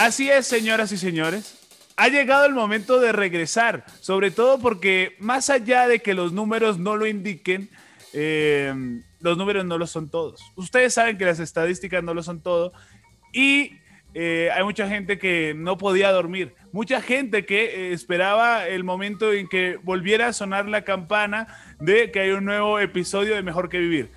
Así es, señoras y señores. Ha llegado el momento de regresar, sobre todo porque más allá de que los números no lo indiquen, eh, los números no lo son todos. Ustedes saben que las estadísticas no lo son todo y eh, hay mucha gente que no podía dormir, mucha gente que eh, esperaba el momento en que volviera a sonar la campana de que hay un nuevo episodio de Mejor que Vivir.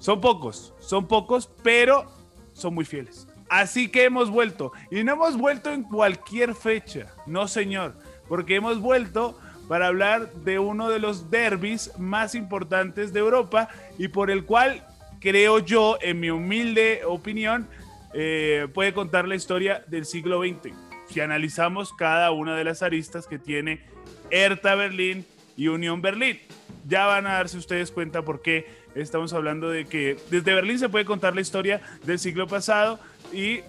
Son pocos, son pocos, pero son muy fieles. Así que hemos vuelto. Y no hemos vuelto en cualquier fecha, no señor, porque hemos vuelto para hablar de uno de los derbis más importantes de Europa y por el cual creo yo, en mi humilde opinión, eh, puede contar la historia del siglo XX. Si analizamos cada una de las aristas que tiene Hertha Berlín y Unión Berlín, ya van a darse ustedes cuenta por qué estamos hablando de que desde Berlín se puede contar la historia del siglo pasado y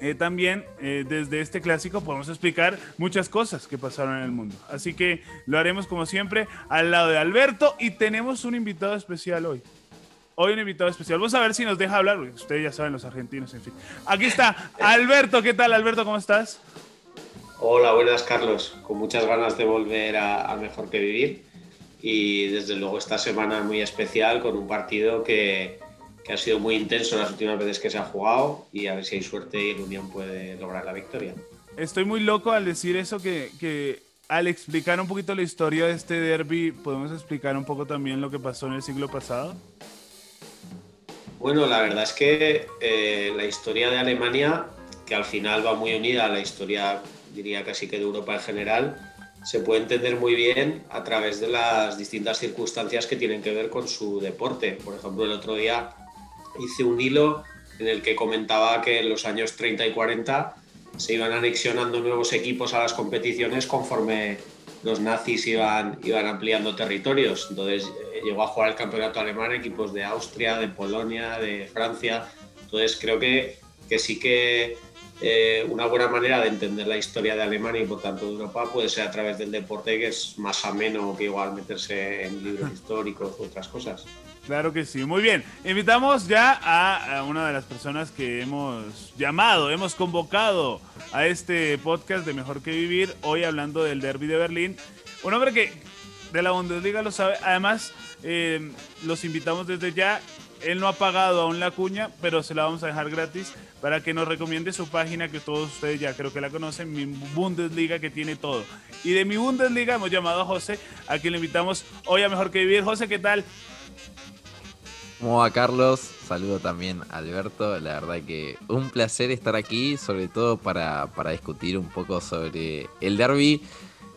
eh, también eh, desde este clásico podemos explicar muchas cosas que pasaron en el mundo. Así que lo haremos como siempre al lado de Alberto y tenemos un invitado especial hoy. Hoy un invitado especial. Vamos a ver si nos deja hablar. Ustedes ya saben, los argentinos, en fin. Aquí está Alberto. ¿Qué tal, Alberto? ¿Cómo estás? Hola, buenas, Carlos. Con muchas ganas de volver a, a Mejor que Vivir. Y desde luego esta semana muy especial con un partido que, que ha sido muy intenso las últimas veces que se ha jugado y a ver si hay suerte y el Unión puede lograr la victoria. Estoy muy loco al decir eso, que, que al explicar un poquito la historia de este derby, ¿podemos explicar un poco también lo que pasó en el siglo pasado? Bueno, la verdad es que eh, la historia de Alemania, que al final va muy unida a la historia, diría casi que de Europa en general, se puede entender muy bien a través de las distintas circunstancias que tienen que ver con su deporte. Por ejemplo, el otro día hice un hilo en el que comentaba que en los años 30 y 40 se iban anexionando nuevos equipos a las competiciones conforme los nazis iban, iban ampliando territorios. Entonces eh, llegó a jugar el campeonato alemán equipos de Austria, de Polonia, de Francia. Entonces creo que, que sí que eh, una buena manera de entender la historia de Alemania y por tanto de Europa puede ser a través del deporte, que es más ameno que igual meterse en libros históricos u otras cosas. Claro que sí, muy bien. Invitamos ya a, una de las personas que hemos llamado, hemos convocado a este podcast de Mejor que Vivir, hoy hablando del Derby de Berlín. Un hombre que de la Bundesliga lo sabe, además eh, los invitamos desde ya. Él no ha pagado aún la cuña, pero se la vamos a dejar gratis para que nos recomiende su página que todos ustedes ya creo que la conocen, mi Bundesliga que tiene todo. Y de mi Bundesliga hemos llamado a José, a quien le invitamos hoy a Mejor que Vivir. José, ¿qué tal? ¿Cómo va Carlos? Saludo también a Alberto. La verdad que un placer estar aquí, sobre todo para, discutir un poco sobre el derby.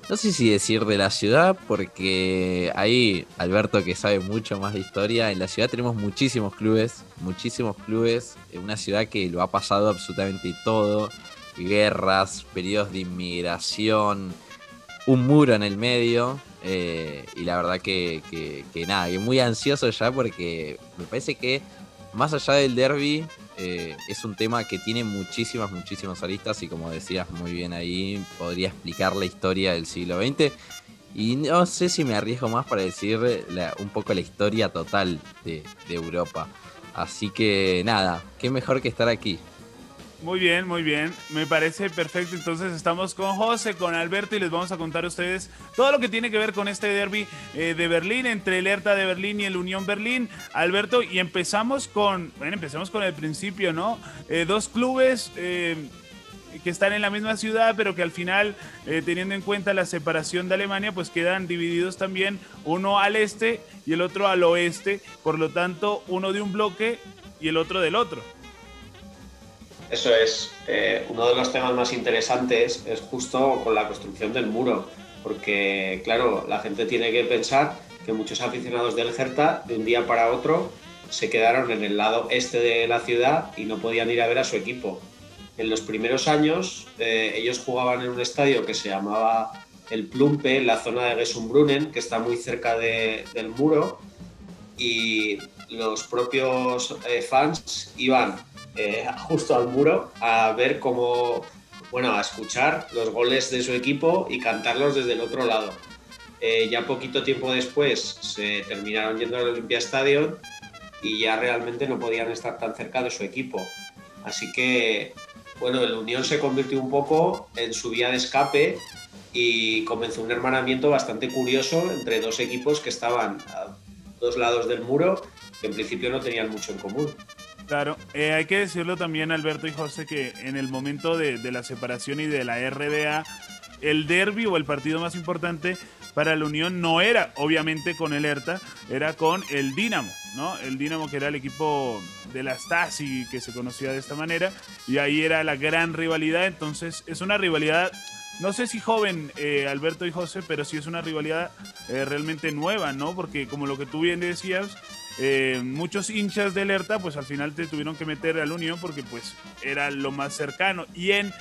No sé si decir de la ciudad, porque ahí Alberto que sabe mucho más de historia, en la ciudad tenemos muchísimos clubes, muchísimos clubes, en una ciudad que lo ha pasado absolutamente todo, guerras, periodos de inmigración, un muro en el medio, eh, y la verdad que, nada, que muy ansioso ya porque me parece que más allá del derby eh, es un tema que tiene muchísimas, muchísimas aristas y como decías muy bien ahí, podría explicar la historia del siglo XX. Y no sé si me arriesgo más para decir un poco la historia total de Europa. Así que nada, qué mejor que estar aquí. Muy bien, muy bien. Me parece perfecto. Entonces estamos con José, con Alberto y les vamos a contar a ustedes todo lo que tiene que ver con este derby eh, de Berlín, entre el Hertha de Berlín y el Unión Berlín. Alberto, y empezamos con, bueno, empezamos con el principio, ¿no? Eh, dos clubes eh, que están en la misma ciudad, pero que al final, teniendo en cuenta la separación de Alemania, pues quedan divididos también uno al este y el otro al oeste. Por lo tanto, uno de un bloque y el otro del otro. Eso es. Eh, uno de los temas más interesantes es justo con la construcción del muro, porque, claro, la gente tiene que pensar que muchos aficionados del Hertha, de un día para otro, se quedaron en el lado este de la ciudad y no podían ir a ver a su equipo. En los primeros años, eh, ellos jugaban en un estadio que se llamaba el Plumpe, en la zona de Gessumbrunnen, que está muy cerca del muro, y los propios eh, fans iban eh, justo al muro a ver cómo, bueno, a escuchar los goles de su equipo y cantarlos desde el otro lado. Eh, ya poquito tiempo después se terminaron yendo al Olympia Stadium y ya realmente no podían estar tan cerca de su equipo. Así que bueno, el Unión se convirtió un poco en su vía de escape y comenzó un hermanamiento bastante curioso entre dos equipos que estaban a dos lados del muro, que en principio no tenían mucho en común. Claro, eh, hay que decirlo también, Alberto y José, que en el momento de, la separación y de la RDA, el derby o el partido más importante para la Unión no era obviamente con el ERTA, era con el Dinamo, ¿no? El Dinamo que era el equipo de la Stasi que se conocía de esta manera y ahí era la gran rivalidad, entonces es una rivalidad no sé si joven eh, Alberto y José, pero sí es una rivalidad eh, realmente nueva, ¿no? Porque como lo que tú bien decías, eh, muchos hinchas de alerta pues al final te tuvieron que meter al Unión porque pues era lo más cercano. Y en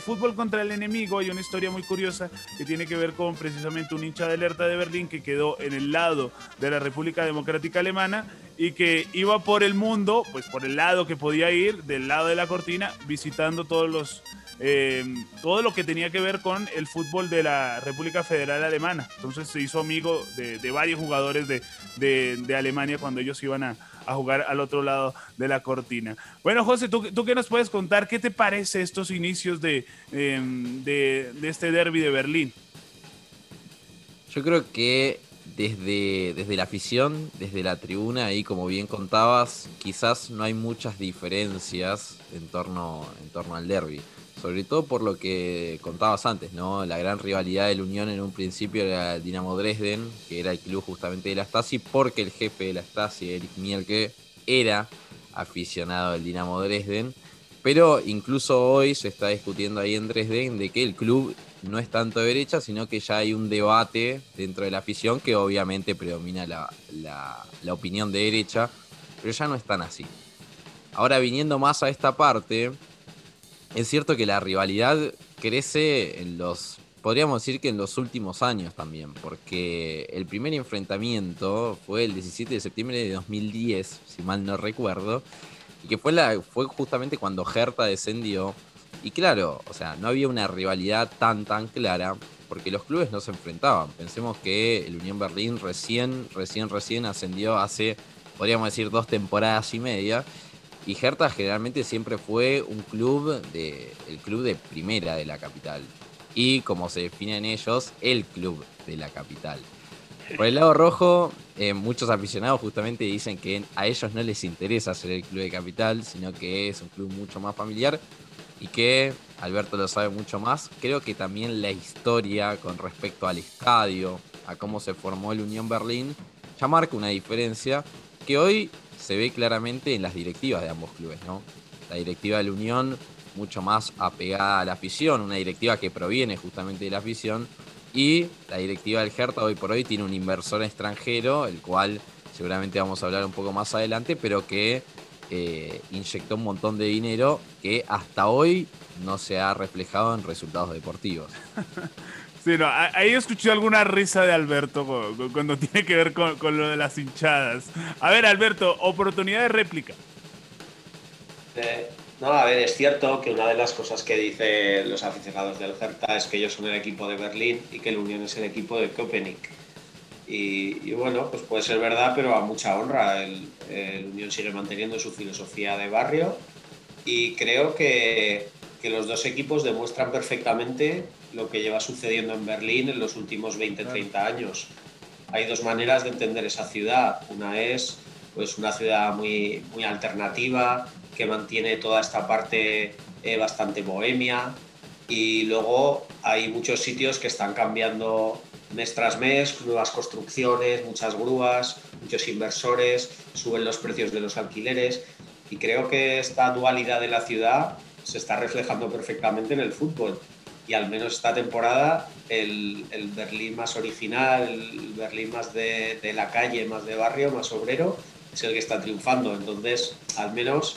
Fútbol contra el Enemigo hay una historia muy curiosa que tiene que ver con precisamente un hincha de alerta de Berlín que quedó en el lado de la República Democrática Alemana y que iba por el mundo, pues por el lado que podía ir, del lado de la cortina, visitando todos los eh, todo lo que tenía que ver con el fútbol de la República Federal Alemana. Entonces se hizo amigo de, varios jugadores de, Alemania cuando ellos iban a, jugar al otro lado de la cortina. Bueno, José, ¿tú, ¿tú, qué nos puedes contar? ¿Qué te parece estos inicios de, em, de este derby de Berlín? Yo creo que desde, desde la afición, desde la tribuna, y como bien contabas, quizás no hay muchas diferencias en torno, en torno al derby sobre todo por lo que contabas antes, ¿no? La gran rivalidad de la Unión en un principio era el Dinamo Dresden, que era el club justamente de la Stasi, porque el jefe de la Stasi, Erich Mielke, era aficionado del Dinamo Dresden. Pero incluso hoy se está discutiendo ahí en Dresden de que el club no es tanto de derecha, sino que ya hay un debate dentro de la afición que obviamente predomina la, la opinión de derecha, pero ya no es tan así. Ahora viniendo más a esta parte, es cierto que la rivalidad crece en los, podríamos decir que en los últimos años también, porque el primer enfrentamiento fue el 17 de septiembre de 2010, si mal no recuerdo, y que fue, la, fue justamente cuando Hertha descendió. Y claro, o sea, no había una rivalidad tan tan clara, porque los clubes no se enfrentaban. Pensemos que el Unión Berlín recién, recién, recién ascendió hace, podríamos decir, dos temporadas y media. Y Hertha generalmente siempre fue un club de, el club de primera de la capital. Y como se definen ellos, el club de la capital. Por el lado rojo, eh, muchos aficionados justamente dicen que a ellos no les interesa ser el club de capital, sino que es un club mucho más familiar y que Alberto lo sabe mucho más. Creo que también la historia con respecto al estadio, a cómo se formó el Unión Berlín, ya marca una diferencia que hoy se ve claramente en las directivas de ambos clubes, ¿no? La directiva de la Unión, mucho más apegada a la afición, una directiva que proviene justamente de la afición, y la directiva del Hertha hoy por hoy tiene un inversor extranjero, el cual seguramente vamos a hablar un poco más adelante, pero que eh, inyectó un montón de dinero que hasta hoy no se ha reflejado en resultados deportivos. Sí, no, ahí escuché alguna risa de Alberto cuando tiene que ver con, lo de las hinchadas. A ver, Alberto, oportunidad de réplica. Eh, no, a ver, es cierto que una de las cosas que dicen los aficionados del Hertha es que ellos son el equipo de Berlín y que el Unión es el equipo de Köpenick. Y, bueno, pues puede ser verdad, pero a mucha honra. El, el, Unión sigue manteniendo su filosofía de barrio y creo que, que los dos equipos demuestran perfectamente lo que lleva sucediendo en Berlín en los últimos 20-30 años. Hay dos maneras de entender esa ciudad. Una es pues, una ciudad muy, muy alternativa, que mantiene toda esta parte eh, bastante bohemia. Y luego hay muchos sitios que están cambiando mes tras mes, nuevas construcciones, muchas grúas, muchos inversores, suben los precios de los alquileres. Y creo que esta dualidad de la ciudad se está reflejando perfectamente en el fútbol y al menos esta temporada el, el Berlín más original, el Berlín más de, de, la calle, más de barrio, más obrero, es el que está triunfando. Entonces, al menos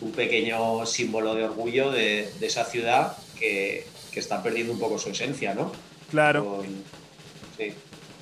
un pequeño símbolo de orgullo de, de esa ciudad que, que, está perdiendo un poco su esencia, ¿no? Claro. Sí.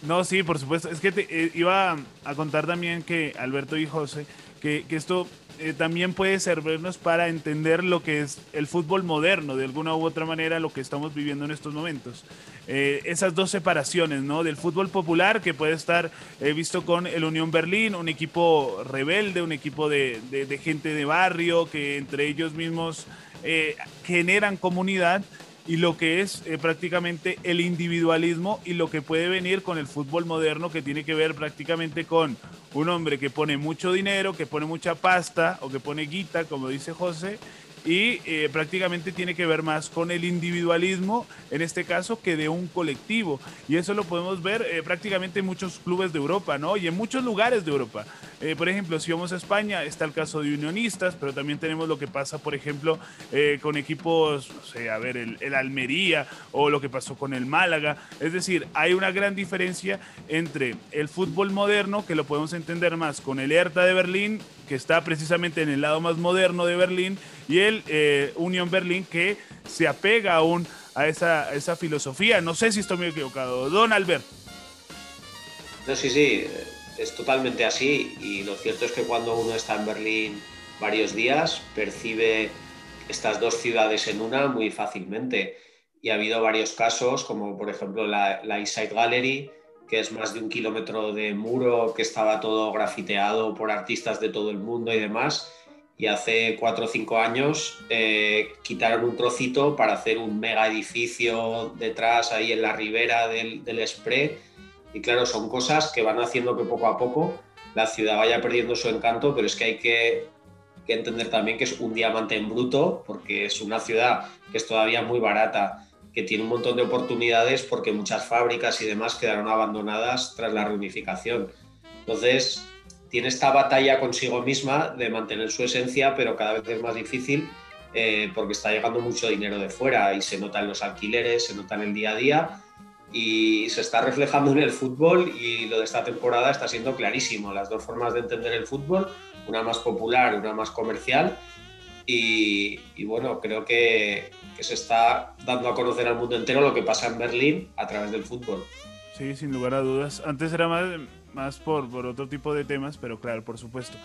No, sí, por supuesto. Es que te, eh, iba a contar también que Alberto y José, que, esto eh, también puede servirnos para entender lo que es el fútbol moderno, de alguna u otra manera, lo que estamos viviendo en estos momentos. Eh, esas dos separaciones, ¿no? Del fútbol popular, que puede estar eh, visto con el Unión Berlín, un equipo rebelde, un equipo de, de, gente de barrio, que entre ellos mismos eh, generan comunidad y lo que es eh, prácticamente el individualismo y lo que puede venir con el fútbol moderno que tiene que ver prácticamente con un hombre que pone mucho dinero, que pone mucha pasta o que pone guita, como dice José, y eh, prácticamente tiene que ver más con el individualismo, en este caso, que de un colectivo. Y eso lo podemos ver eh, prácticamente en muchos clubes de Europa, ¿no? Y en muchos lugares de Europa. Eh, por ejemplo, si vamos a España, está el caso de Unionistas, pero también tenemos lo que pasa, por ejemplo, con equipos, no sé, a ver, el, el Almería o lo que pasó con el Málaga. Es decir, hay una gran diferencia entre el fútbol moderno, que lo podemos entender más con el Hertha de Berlín, que está precisamente en el lado más moderno de Berlín, y el eh, Union Berlin que se apega aún a esa, esa filosofía. No sé si estoy muy equivocado. Don Albert. No, sí, sí, es totalmente así. Y lo cierto es que cuando uno está en Berlín varios días, percibe estas dos ciudades en una muy fácilmente. Y ha habido varios casos, como por ejemplo la, la Gallery, que es más de un kilómetro de muro, que estaba todo grafiteado por artistas de todo el mundo y demás. Y hace cuatro o cinco años eh, quitaron un trocito para hacer un mega edificio detrás, ahí en la ribera del, del Y claro, son cosas que van haciendo que poco a poco la ciudad vaya perdiendo su encanto, pero es que hay que entender también que es un diamante en bruto, porque es una ciudad que es todavía muy barata que tiene un montón de oportunidades porque muchas fábricas y demás quedaron abandonadas tras la reunificación. Entonces, tiene esta batalla consigo misma de mantener su esencia, pero cada vez es más difícil eh, porque está llegando mucho dinero de fuera y se nota en los alquileres, se nota en el día a día y se está reflejando en el fútbol y lo de esta temporada está siendo clarísimo. Las dos formas de entender el fútbol, una más popular, una más comercial y, bueno, creo que, se está dando a conocer al mundo entero lo que pasa en Berlín a través del fútbol. Sí, sin lugar a dudas. Antes era más, más por, por otro tipo de temas, pero claro, por supuesto.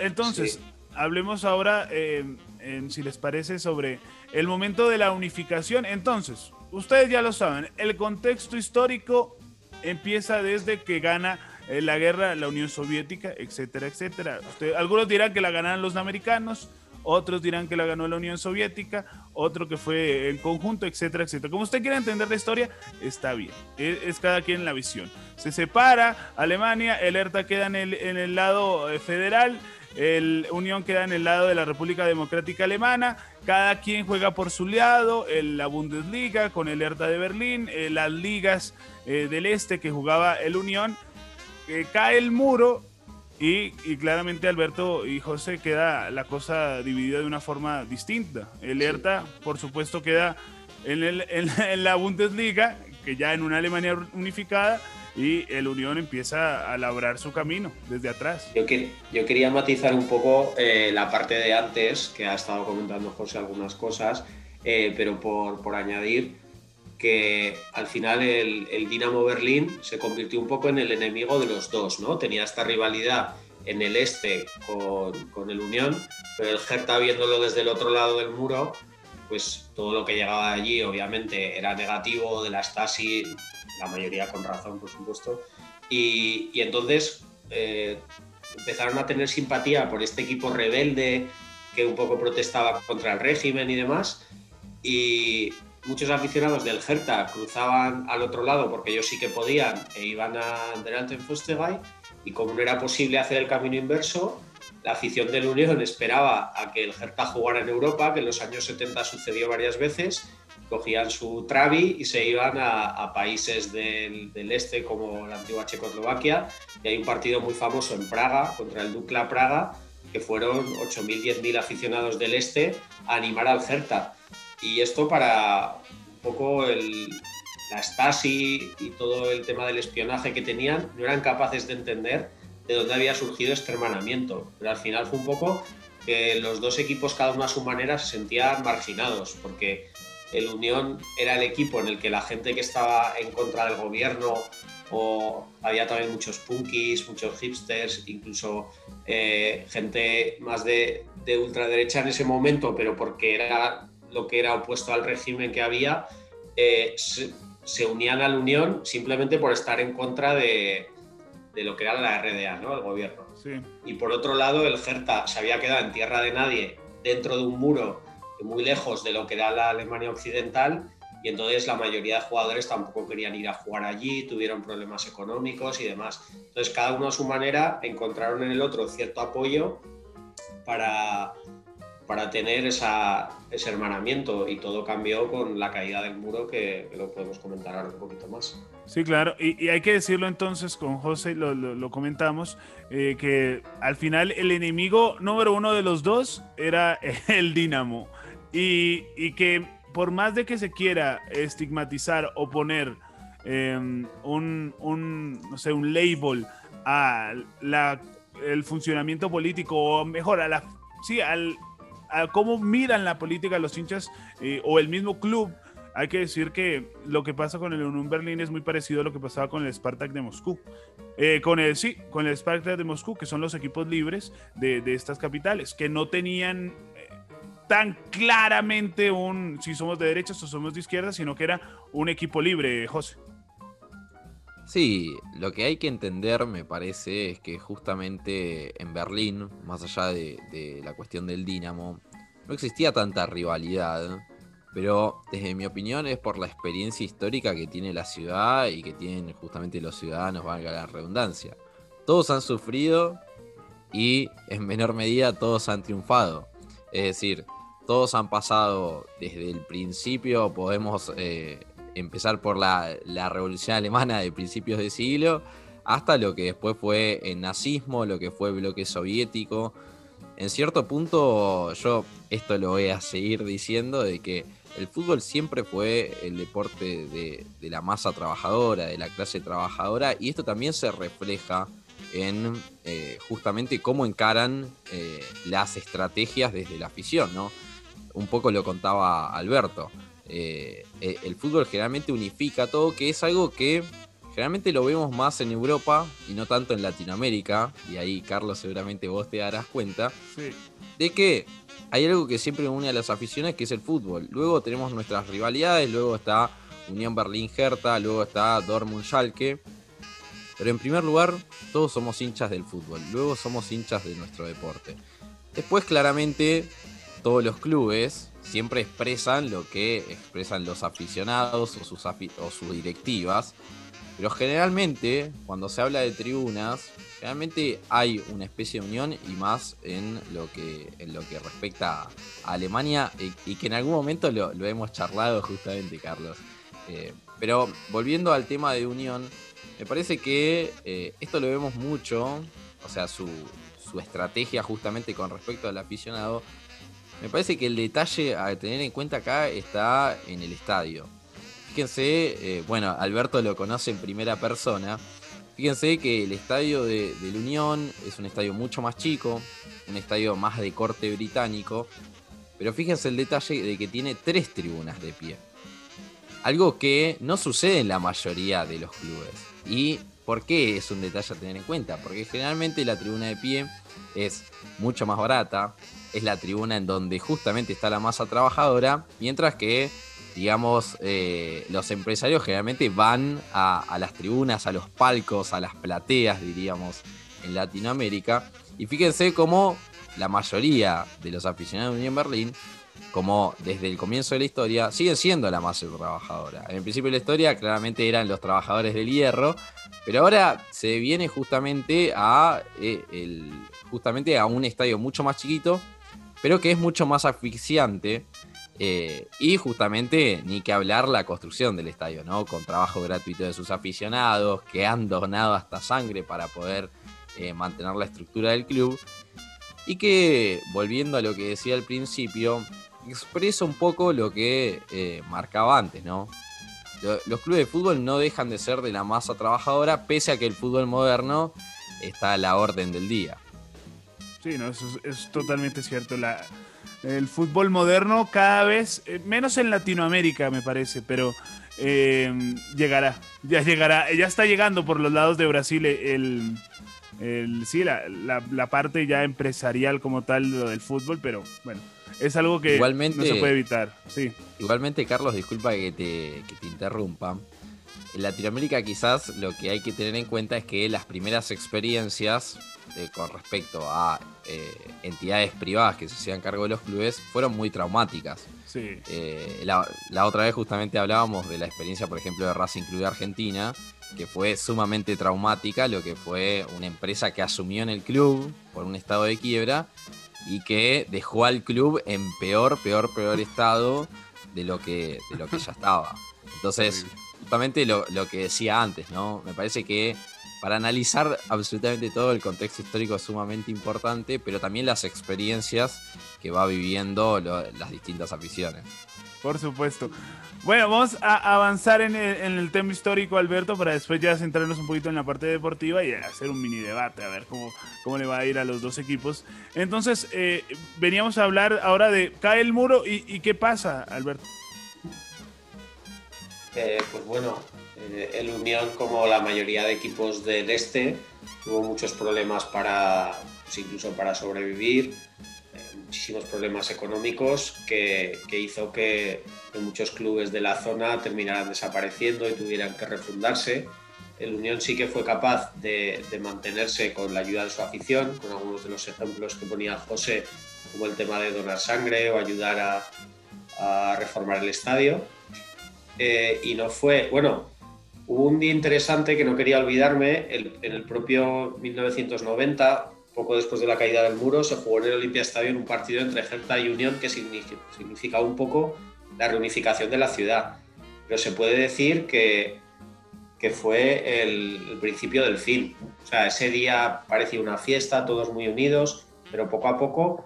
Entonces, hablemos ahora, eh, en, si les parece, sobre el momento de la unificación. Entonces, ustedes ya lo saben, el contexto histórico empieza desde que gana eh, la guerra la Unión Soviética, etcétera, etcétera. algunos dirán que la ganaron los americanos, otros dirán que la ganó la Unión Soviética, otro que fue en conjunto, etcétera, etcétera. Como usted quiera entender la historia, está bien, es, cada quien la visión. Se separa Alemania, el ERTA queda en el, lado eh, federal, el Unión queda en el lado de la República Democrática Alemana, cada quien juega por su lado, la Bundesliga con el Hertha de Berlín, eh, las ligas eh, del este que jugaba el Unión, cae el muro y, claramente Alberto y José queda la cosa dividida de una forma distinta. El ERTA, por supuesto, queda en, el, en, la Bundesliga, que ya en una Alemania unificada, y el Unión empieza a labrar su camino desde atrás. Yo, que, yo quería matizar un poco eh, la parte de antes, que ha estado comentando José algunas cosas, eh, pero por, por añadir que al final el, el, Dinamo Berlín se convirtió un poco en el enemigo de los dos, ¿no? Tenía esta rivalidad en el este con, el Unión, pero el Hertha viéndolo desde el otro lado del muro, pues todo lo que llegaba allí obviamente era negativo de la Stasi, la mayoría con razón, por supuesto, y, y entonces eh, empezaron a tener simpatía por este equipo rebelde que un poco protestaba contra el régimen y demás, y muchos aficionados del Hertha cruzaban al otro lado porque ellos sí que podían e iban a en Fostegay y como no era posible hacer el camino inverso, la afición del Unión esperaba a que el Hertha jugara en Europa, que en los años 70 sucedió varias veces, cogían su travi y se iban a, países del, del, este como la antigua Checoslovaquia y hay un partido muy famoso en Praga contra el Dukla Praga que fueron 8.000, 10.000 aficionados del este a animar al Hertha y esto para un poco el, la Stasi y todo el tema del espionaje que tenían, no eran capaces de entender de dónde había surgido este hermanamiento. Pero al final fue un poco que los dos equipos, cada uno a su manera, se sentían marginados, porque el Unión era el equipo en el que la gente que estaba en contra del gobierno o había también muchos punkis, muchos hipsters, incluso eh, gente más de, de ultraderecha en ese momento, pero porque era lo que era opuesto al régimen que había, eh, se, unían a la Unión simplemente por estar en contra de, de lo que era la RDA, ¿no? el gobierno. Y por otro lado, el Gerta se había quedado en tierra de nadie, dentro de un muro muy lejos de lo que era la Alemania occidental y entonces la mayoría de jugadores tampoco querían ir a jugar allí, tuvieron problemas económicos y demás. Entonces cada uno a su manera encontraron en el otro cierto apoyo para, para tener esa, ese hermanamiento y todo cambió con la caída del muro que, lo podemos comentar ahora un poquito más. Sí, claro, y, hay que decirlo entonces con José, lo, lo, comentamos, eh, que al final el enemigo número uno de los dos era el Dinamo y, y que por más de que se quiera estigmatizar o poner em, un, un, no sé, un label a la, el funcionamiento político, o mejor, a la, sí, al, a cómo miran la política los hinchas eh, o el mismo club, hay que decir que lo que pasa con el Unión Berlín es muy parecido a lo que pasaba con el Spartak de Moscú. Eh, con el, sí, con el Spartak de Moscú, que son los equipos libres de, de estas capitales, que no tenían tan claramente un si somos de derechas o somos de izquierda, sino que era un equipo libre, José. Sí, lo que hay que entender, me parece, es que justamente en Berlín, más allá de, la cuestión del Dinamo, no existía tanta rivalidad, pero desde mi opinión es por la experiencia histórica que tiene la ciudad y que tienen justamente los ciudadanos, valga la redundancia. Todos han sufrido y en menor medida todos han triunfado. Es decir, todos han pasado desde el principio, podemos eh, empezar por la, revolución alemana de principios de siglo, hasta lo que después fue el nazismo, lo que fue el bloque soviético. En cierto punto, yo esto lo voy a seguir diciendo, de que el fútbol siempre fue el deporte de, la masa trabajadora, de la clase trabajadora, y esto también se refleja en eh, justamente cómo encaran eh, las estrategias desde la afición, ¿no? un poco lo contaba Alberto. Eh, eh, el fútbol generalmente unifica todo, que es algo que generalmente lo vemos más en Europa y no tanto en Latinoamérica, y ahí Carlos seguramente vos te darás cuenta, de que hay algo que siempre une a las aficiones, que es el fútbol. Luego tenemos nuestras rivalidades, luego está Unión Berlín-Hertha, luego está Dortmund-Schalke. Pero en primer lugar, todos somos hinchas del fútbol, luego somos hinchas de nuestro deporte. Después claramente todos los clubes siempre expresan lo que expresan los aficionados o sus, o sus directivas. Pero generalmente, cuando se habla de tribunas, realmente hay una especie de unión y más en lo que, en lo que respecta a Alemania y, que en algún momento lo, hemos charlado justamente, Carlos. Eh, pero volviendo al tema de unión, me parece que eh, esto lo vemos mucho, o sea, su, su estrategia justamente con respecto al aficionado, me parece que el detalle a tener en cuenta acá está en el estadio. Fíjense, eh, bueno, Alberto lo conoce en primera persona. Fíjense que el estadio de, la Unión es un estadio mucho más chico, un estadio más de corte británico, pero fíjense el detalle de que tiene tres tribunas de pie. Algo que no sucede en la mayoría de los clubes. ¿Y por qué es un detalle a tener en cuenta? Porque generalmente la tribuna de pie es mucho más barata, es la tribuna en donde justamente está la masa trabajadora, mientras que, digamos, eh, los empresarios generalmente van a, las tribunas, a los palcos, a las plateas, diríamos, en Latinoamérica. Y fíjense cómo la mayoría de los aficionados de Unión Berlín, como desde el comienzo de la historia, siguen siendo la masa trabajadora. En el principio de la historia claramente eran los trabajadores del hierro, pero ahora se viene justamente a, eh, justamente a un estadio mucho más chiquito pero que es mucho más asfixiante. Eh, y justamente, ni que hablar la construcción del estadio, ¿no? Con trabajo gratuito de sus aficionados, que han donado hasta sangre para poder eh, mantener la estructura del club. Y que, volviendo a lo que decía al principio, expresa un poco lo que eh, marcaba antes, ¿no? Los clubes de fútbol no dejan de ser de la masa trabajadora, pese a que el fútbol moderno está a la orden del día. Sí, no, eso es, totalmente cierto. La, el fútbol moderno cada vez, eh, menos en Latinoamérica me parece, pero eh, llegará, ya llegará, ya está llegando por los lados de Brasil el, el sí, la, la, parte ya empresarial como tal lo del fútbol, pero bueno, es algo que no se puede evitar. Sí. Igualmente, Carlos, disculpa que te, que te interrumpa. En Latinoamérica quizás lo que hay que tener en cuenta es que las primeras experiencias eh, con respecto a eh, entidades privadas que se hacían cargo de los clubes fueron muy traumáticas. Sí. Eh, la, la otra vez justamente hablábamos de la experiencia, por ejemplo, de Racing Club de Argentina, que fue sumamente traumática, lo que fue una empresa que asumió en el club por un estado de quiebra y que dejó al club en peor, peor, peor estado de lo que, de lo que ya estaba. Entonces, justamente lo, lo que decía antes, ¿no? Me parece que para analizar absolutamente todo el contexto histórico es sumamente importante, pero también las experiencias que va viviendo las distintas aficiones. Por supuesto. Bueno, vamos a avanzar en el, en el tema histórico, Alberto, para después ya centrarnos un poquito en la parte deportiva y hacer un mini debate, a ver cómo, cómo le va a ir a los dos equipos. Entonces, eh, veníamos a hablar ahora de cae el muro y qué pasa, Alberto. Eh, pues bueno, eh, el Unión, como la mayoría de equipos del este, tuvo muchos problemas para, pues incluso para sobrevivir, eh, muchísimos problemas económicos que, que hizo que, que muchos clubes de la zona terminaran desapareciendo y tuvieran que refundarse. El Unión sí que fue capaz de, de mantenerse con la ayuda de su afición, con algunos de los ejemplos que ponía José, como el tema de donar sangre o ayudar a, a reformar el estadio. Eh, y no fue, bueno, hubo un día interesante que no quería olvidarme, en el propio 1990, poco después de la caída del muro, se jugó en el Olympia Stadium un partido entre Hertha y Unión que significa, significa un poco la reunificación de la ciudad. Pero se puede decir que, que fue el, el principio del fin. O sea, ese día parecía una fiesta, todos muy unidos, pero poco a poco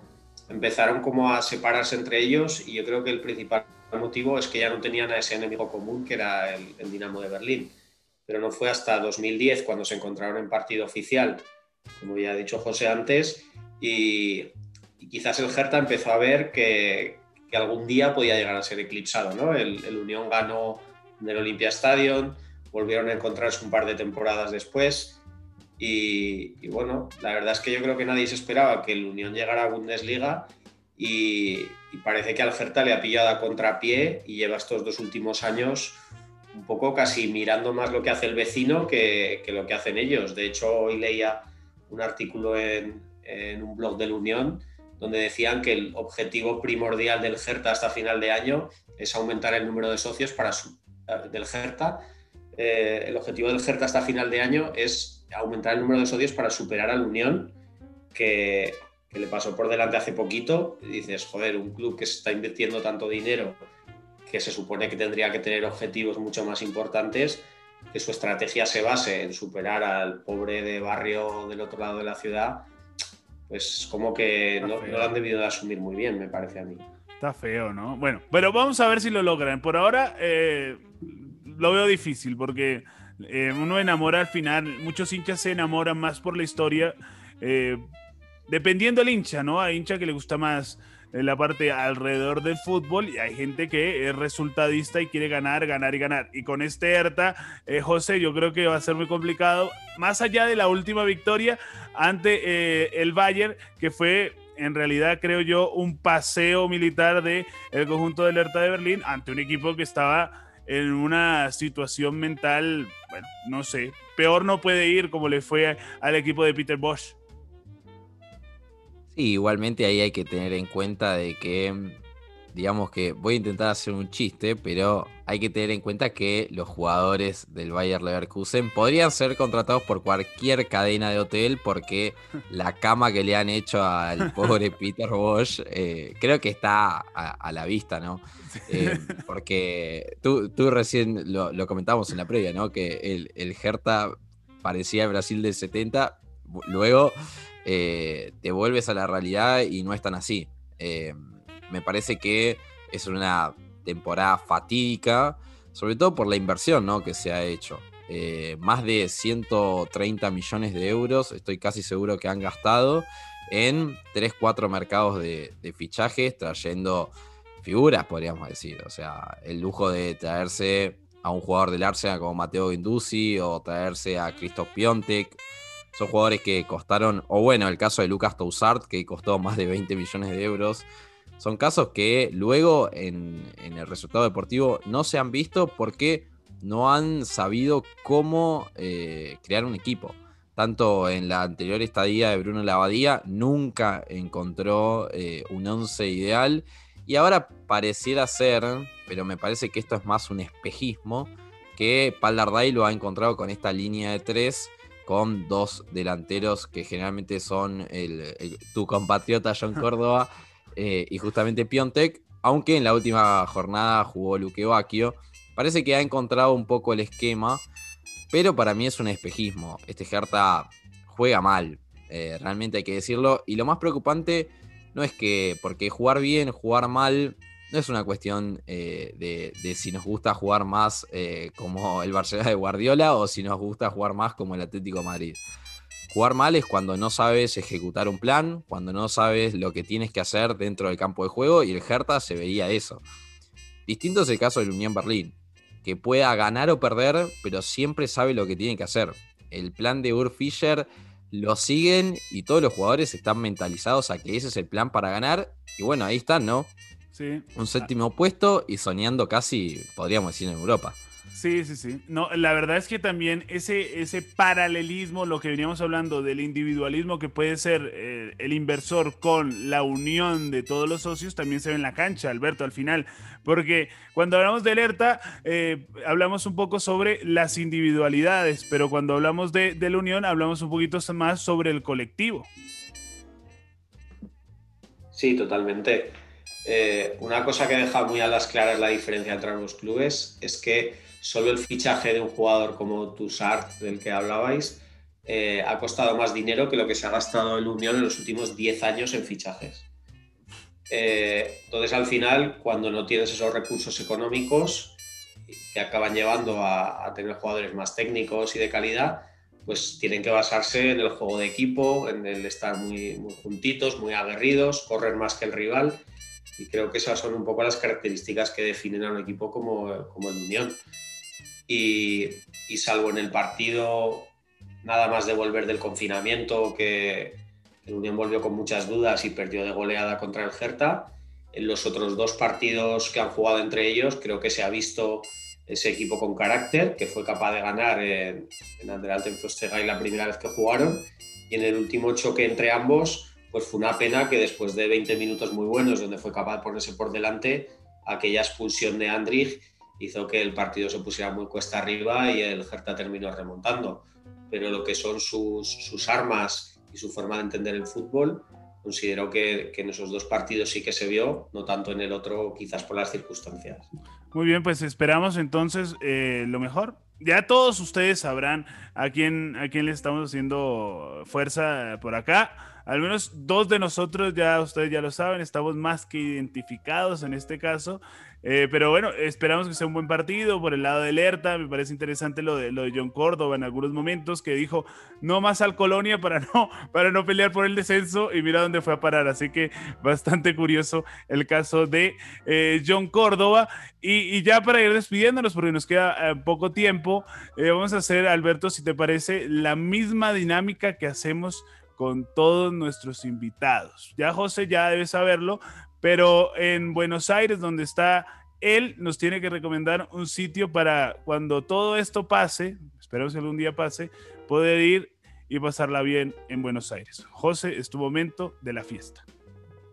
empezaron como a separarse entre ellos y yo creo que el principal motivo es que ya no tenían a ese enemigo común que era el, el Dinamo de Berlín. Pero no fue hasta 2010 cuando se encontraron en partido oficial, como ya ha dicho José antes, y, quizás el Hertha empezó a ver que, algún día podía llegar a ser eclipsado. ¿no? El, el Unión ganó en el Olympia Stadium, volvieron a encontrarse un par de temporadas después. Y, y bueno, la verdad es que yo creo que nadie se esperaba que el Unión llegara a Bundesliga y, parece que al Hertha le ha pillado a contrapié y lleva estos dos últimos años un poco casi mirando más lo que hace el vecino que, lo que hacen ellos. De hecho, hoy leía un artículo en, un blog de la Unión donde decían que el objetivo primordial del Hertha hasta final de año es aumentar el número de socios para su, del Hertha. Eh, el objetivo del Hertha hasta final de año es aumentar el número de socios para superar al Unión, que, que le pasó por delante hace poquito. Y dices, joder, un club que se está invirtiendo tanto dinero, que se supone que tendría que tener objetivos mucho más importantes, que su estrategia se base en superar al pobre de barrio del otro lado de la ciudad, pues como que no, no lo han debido de asumir muy bien, me parece a mí. Está feo, ¿no? Bueno, pero vamos a ver si lo logran. Por ahora eh, lo veo difícil porque eh, uno enamora al final, muchos hinchas se enamoran más por la historia, eh, dependiendo del hincha, ¿no? Hay hincha que le gusta más eh, la parte alrededor del fútbol y hay gente que es resultadista y quiere ganar, ganar y ganar. Y con este Hertha, eh, José, yo creo que va a ser muy complicado, más allá de la última victoria ante eh, el Bayern, que fue en realidad creo yo un paseo militar de el conjunto del Hertha de Berlín ante un equipo que estaba en una situación mental, bueno, no sé, peor no puede ir como le fue al equipo de Peter Bosch. Sí, igualmente ahí hay que tener en cuenta de que, digamos que voy a intentar hacer un chiste, pero hay que tener en cuenta que los jugadores del Bayer Leverkusen podrían ser contratados por cualquier cadena de hotel porque la cama que le han hecho al pobre Peter Bosch eh, creo que está a, a, la vista, ¿no? Eh, porque tú, tú recién lo, lo, comentamos en la previa, ¿no? Que el, el Hertha parecía el Brasil del 70, luego eh, te vuelves a la realidad y no es tan así. Eh, me parece que es una temporada fatídica, sobre todo por la inversión ¿no? que se ha hecho. Eh, más de 130 millones de euros, estoy casi seguro que han gastado en 3-4 mercados de, fichajes, trayendo figuras, podríamos decir. O sea, el lujo de traerse a un jugador del Arsenal como Mateo Guendouzi o traerse a Christoph Piontek son jugadores que costaron, o bueno, el caso de Lucas Toussart, que costó más de 20 millones de euros. Son casos que luego en, el resultado deportivo no se han visto porque no han sabido cómo eh, crear un equipo. tanto en la anterior estadía de Bruno Lavadía, nunca encontró eh, un once ideal. Y ahora pareciera ser, pero me parece que esto es más un espejismo, que Paldardai lo ha encontrado con esta línea de tres, con dos delanteros que generalmente son tu compatriota John Córdoba eh, y justamente Piontek, aunque en la última jornada jugó Luque Bacchio. Parece que ha encontrado un poco el esquema pero para mí es un espejismo. Este Hertha juega mal, eh, realmente hay que decirlo. Y lo más preocupante no es que, porque jugar bien, jugar mal, no es una cuestión eh, de, si nos gusta jugar más eh, como el Barcelona de Guardiola o si nos gusta jugar más como el Atlético Madrid. Jugar mal es cuando no sabes ejecutar un plan, cuando no sabes lo que tienes que hacer dentro del campo de juego y el Hertha se veía eso. Distinto es el caso del Unión Berlín que pueda ganar o perder, pero siempre sabe lo que tiene que hacer. El plan de Ur Fischer lo siguen y todos los jugadores están mentalizados a que ese es el plan para ganar. Y bueno, ahí están, ¿no? Sí. Un séptimo puesto y soñando casi, podríamos decir, en Europa. Sí, sí, sí. No, la verdad es que también ese, ese paralelismo, lo que veníamos hablando del individualismo que puede ser eh, el inversor con la unión de todos los socios, también se ve en la cancha, Alberto, al final. Porque cuando hablamos de alerta, eh, hablamos un poco sobre las individualidades, pero cuando hablamos de, de la unión, hablamos un poquito más sobre el colectivo. Sí, totalmente. Eh, una cosa que deja muy a las claras la diferencia entre los clubes es que solo el fichaje de un jugador como Tussart, del que hablabais, eh, ha costado más dinero que lo que se ha gastado el Unión en los últimos 10 años en fichajes. Eh, entonces, al final, cuando no tienes esos recursos económicos que acaban llevando a, tener jugadores más técnicos y de calidad, pues tienen que basarse en el juego de equipo, en el estar muy, muy juntitos, muy aguerridos, correr más que el rival. Y creo que esas son un poco las características que definen a un equipo como, como el Unión y, salvo en el partido nada más de volver del confinamiento, que el Unión volvió con muchas dudas y perdió de goleada contra el Hertha. En los otros dos partidos que han jugado entre ellos, creo que se ha visto ese equipo con carácter, que fue capaz de ganar en, en Anderlecht en la primera vez que jugaron. Y en el último choque entre ambos, pues fue una pena que después de 20 minutos muy buenos, donde fue capaz de ponerse por delante, aquella expulsión de Andrich hizo que el partido se pusiera muy cuesta arriba y el Hertha terminó remontando. Pero lo que son sus, sus armas y su forma de entender el fútbol, considero que, que, en esos dos partidos sí que se vio, no tanto en el otro, quizás por las circunstancias. Muy bien, pues esperamos entonces eh, lo mejor. Ya todos ustedes sabrán a quién, a quién le estamos haciendo fuerza por acá. Al menos dos de nosotros, ya ustedes ya lo saben, estamos más que identificados en este caso. Eh, pero bueno, esperamos que sea un buen partido por el lado de alerta. Me parece interesante lo de, lo de John Córdoba en algunos momentos, que dijo no más al Colonia para no, para no pelear por el descenso y mira dónde fue a parar. Así que bastante curioso el caso de eh, John Córdoba. Y, ya para ir despidiéndonos, porque nos queda eh, poco tiempo, vamos a hacer, Alberto, si te parece, la misma dinámica que hacemos con todos nuestros invitados. Ya José ya debe saberlo, pero en Buenos Aires, donde está él, nos tiene que recomendar un sitio para cuando todo esto pase, esperamos que algún día pase, poder ir y pasarla bien en Buenos Aires. José, es tu momento de la fiesta.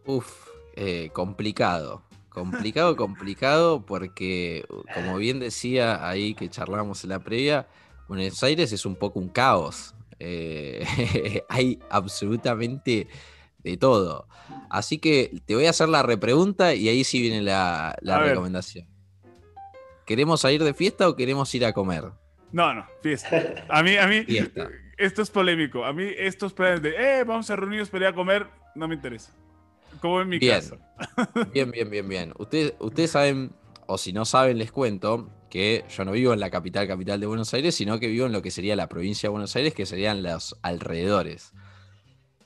Uf, eh, complicado. Complicado, complicado, porque como bien decía ahí que charlamos en la previa, Buenos Aires es un poco un caos. Eh, hay absolutamente de todo. Así que te voy a hacer la repregunta y ahí sí viene la, recomendación. ¿Queremos salir de fiesta o queremos ir a comer? No, no, fiesta. A mí, a mí, esto es polémico. A mí estos planes de, eh, vamos a reunirnos para ir a comer, no me interesa. Como en mi bien. casa. bien, bien, bien, bien. Ustedes, ustedes saben, o si no saben, les cuento que yo no vivo en la capital, capital de Buenos Aires, sino que vivo en lo que sería la provincia de Buenos Aires, que serían los alrededores.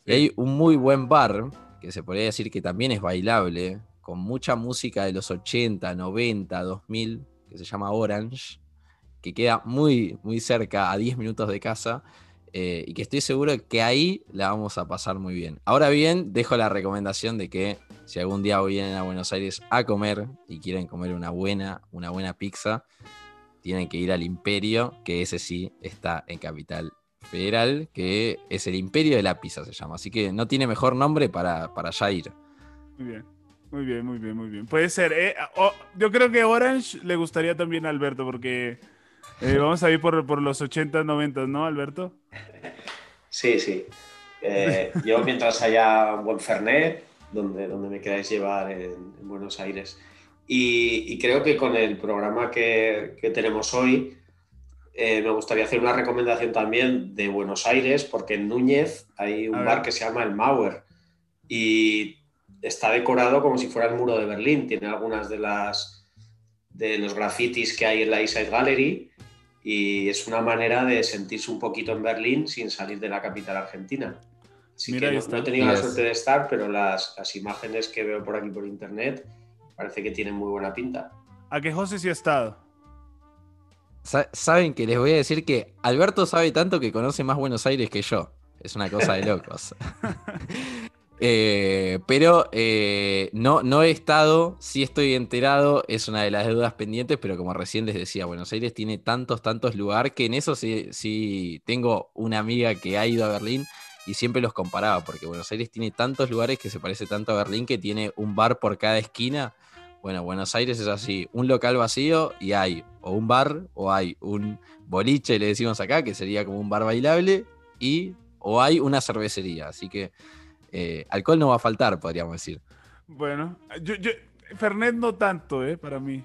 Y hay un muy buen bar, que se podría decir que también es bailable, con mucha música de los 80, 90, 2000, que se llama Orange, que queda muy, muy cerca, a 10 minutos de casa, eh, y que estoy seguro que ahí la vamos a pasar muy bien. Ahora bien, dejo la recomendación de que si algún día vienen a Buenos Aires a comer y quieren comer una buena, una buena pizza, tienen que ir al Imperio, que ese sí está en Capital federal que es el Imperio de la Pizza, se llama. Así que no tiene mejor nombre para, para ya ir. Muy bien. Muy bien, muy bien, muy bien. Puede ser. ¿eh? yo creo que Orange le gustaría también a Alberto, porque eh, vamos a ir por, por, los 80, 90, ¿no, Alberto? Sí, sí. Eh, yo mientras haya un buen Fernet, donde, donde me queráis llevar en, Buenos Aires. Y, creo que con el programa que, que tenemos hoy, me gustaría hacer una recomendación también de Buenos Aires, porque en Núñez hay un bar que se llama El Mauer. Y está decorado como si fuera el muro de Berlín. Tiene algunas de las de los grafitis que hay en la East Side Gallery y es una manera de sentirse un poquito en Berlín sin salir de la capital argentina. Así que no, he tenido la suerte de estar, pero las, las, imágenes que veo por aquí por internet parece que tienen muy buena pinta. ¿A qué José sí ha estado? Saben que les voy a decir que Alberto sabe tanto que conoce más Buenos Aires que yo. Es una cosa de locos. Eh, pero eh, no, no he estado, sí estoy enterado, es una de las dudas pendientes, pero como recién les decía, Buenos Aires tiene tantos, tantos lugares que en eso sí, sí tengo una amiga que ha ido a Berlín y siempre los comparaba, porque Buenos Aires tiene tantos lugares que se parece tanto a Berlín que tiene un bar por cada esquina. Bueno, Buenos Aires es así, un local vacío y hay o un bar o hay un boliche, le decimos acá, que sería como un bar bailable, y o hay una cervecería. Así que eh, alcohol no va a faltar, podríamos decir. Bueno, yo, Fernet no tanto, ¿eh? Para mí.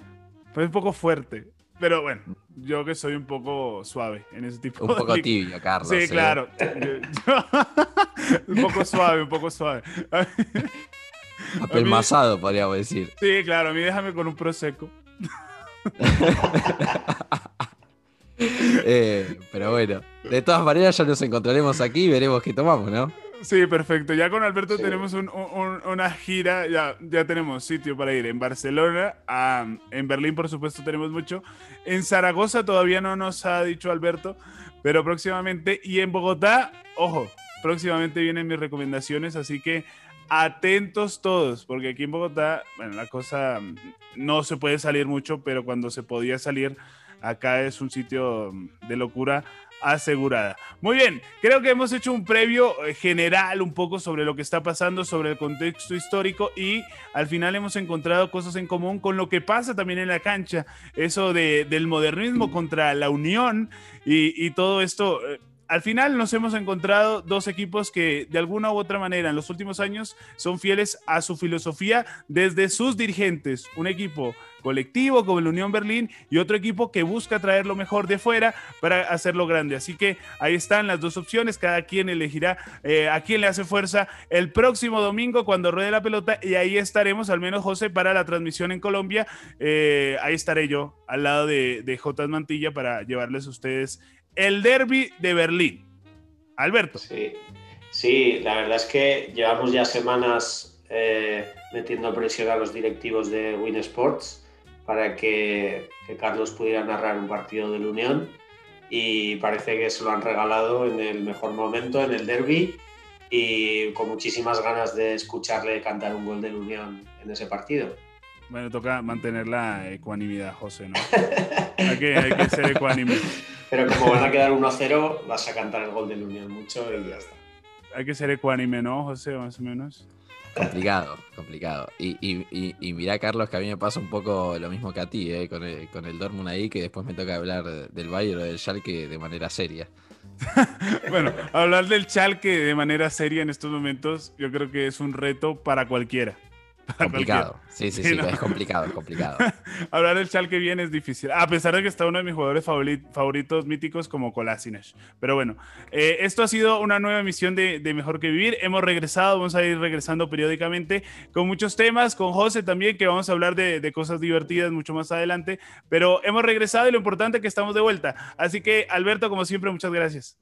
Fue un poco fuerte. Pero bueno, yo que soy un poco suave en ese tipo Un poco tibio, Carlos. Sí, ¿eh? claro. un poco suave, un poco suave. Apelmazado, podríamos decir. Sí, claro, a mí déjame con un prosecco. eh, pero bueno, de todas maneras ya nos encontraremos aquí y veremos qué tomamos, ¿no? Sí, perfecto. Ya con Alberto tenemos una gira, ya, ya tenemos sitio para ir en Barcelona, en Berlín por supuesto tenemos mucho, en Zaragoza todavía no nos ha dicho Alberto, pero próximamente, y en Bogotá, ojo, próximamente vienen mis recomendaciones, así que atentos todos, porque aquí en Bogotá, bueno, la cosa no se puede salir mucho, pero cuando se podía salir, acá es un sitio de locura asegurada. Muy bien, creo que hemos hecho un previo eh, general un poco sobre lo que está pasando, sobre el contexto histórico y al final hemos encontrado cosas en común con lo que pasa también en la cancha, eso de, del modernismo contra la unión y, y todo esto. Al final nos hemos encontrado dos equipos que de alguna u otra manera en los últimos años son fieles a su filosofía desde sus dirigentes. Un equipo colectivo como el Unión Berlín y otro equipo que busca traer lo mejor de fuera para hacerlo grande. Así que ahí están las dos opciones, cada quien elegirá eh, a quién le hace fuerza el próximo domingo cuando ruede la pelota y ahí estaremos, al menos José, para la transmisión en Colombia. Eh, ahí estaré yo al lado de, de J. Mantilla para llevarles a ustedes el derby de Berlín. Alberto. Sí, sí, la verdad es que llevamos ya semanas eh, metiendo presión a los directivos de Win Sports para que, Carlos pudiera narrar un partido de la Unión y parece que se lo han regalado en el mejor momento, en el derby y con muchísimas ganas de escucharle cantar un gol de la Unión en ese partido. Bueno, toca mantener la ecuanimidad, José, ¿no? hay, que, hay que ser ecuánime. Pero como van a quedar 1-0, vas a cantar el gol de la Unión mucho y ya está. Hay que ser ecuánime, ¿no, José? Más o menos. Complicado, complicado. Y, y, y, mirá, Carlos, que a mí me pasa un poco lo mismo que a ti, ¿eh? con, el, con el Dortmund ahí, que después me toca hablar del Bayern o del Schalke de manera seria. bueno, hablar del Schalke de manera seria en estos momentos, yo creo que es un reto para cualquiera. Complicado. Sí, sí, sí, es complicado, es complicado. Hablar del Schalke bien es difícil, a pesar de que está uno de mis jugadores favoritos míticos como Kolasinac. Pero bueno, eh, esto ha sido una nueva emisión de, Mejor que Vivir. Hemos regresado, vamos a ir regresando periódicamente con muchos temas, con José también, que vamos a hablar de, de cosas divertidas mucho más adelante. Pero hemos regresado y lo importante es que estamos de vuelta. Así que, Alberto, como siempre, muchas gracias.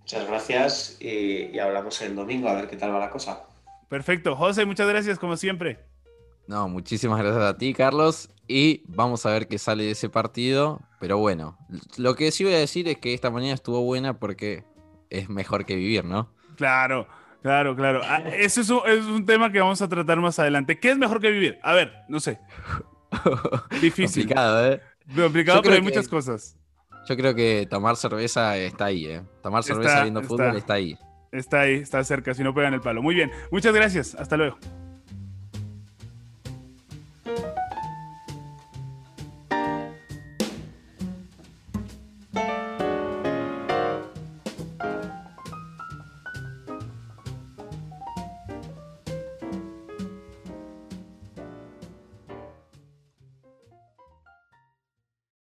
Muchas gracias y, y hablamos el domingo a ver qué tal va la cosa. Perfecto. José, muchas gracias como siempre. No, muchísimas gracias a ti, Carlos. Y vamos a ver qué sale de ese partido. Pero bueno, lo que sí voy a decir es que esta mañana estuvo buena porque es mejor que vivir, ¿no? Claro, claro, claro. Ah, ese es un, tema que vamos a tratar más adelante. ¿Qué es mejor que vivir? A ver, no sé. Difícil. Complicado, ¿eh? Complicado, pero hay muchas cosas. Yo creo que tomar cerveza está ahí, ¿eh? Tomar cerveza viendo fútbol está ahí. Está ahí, está cerca, si no pegan el palo. Muy bien, muchas gracias. Hasta luego.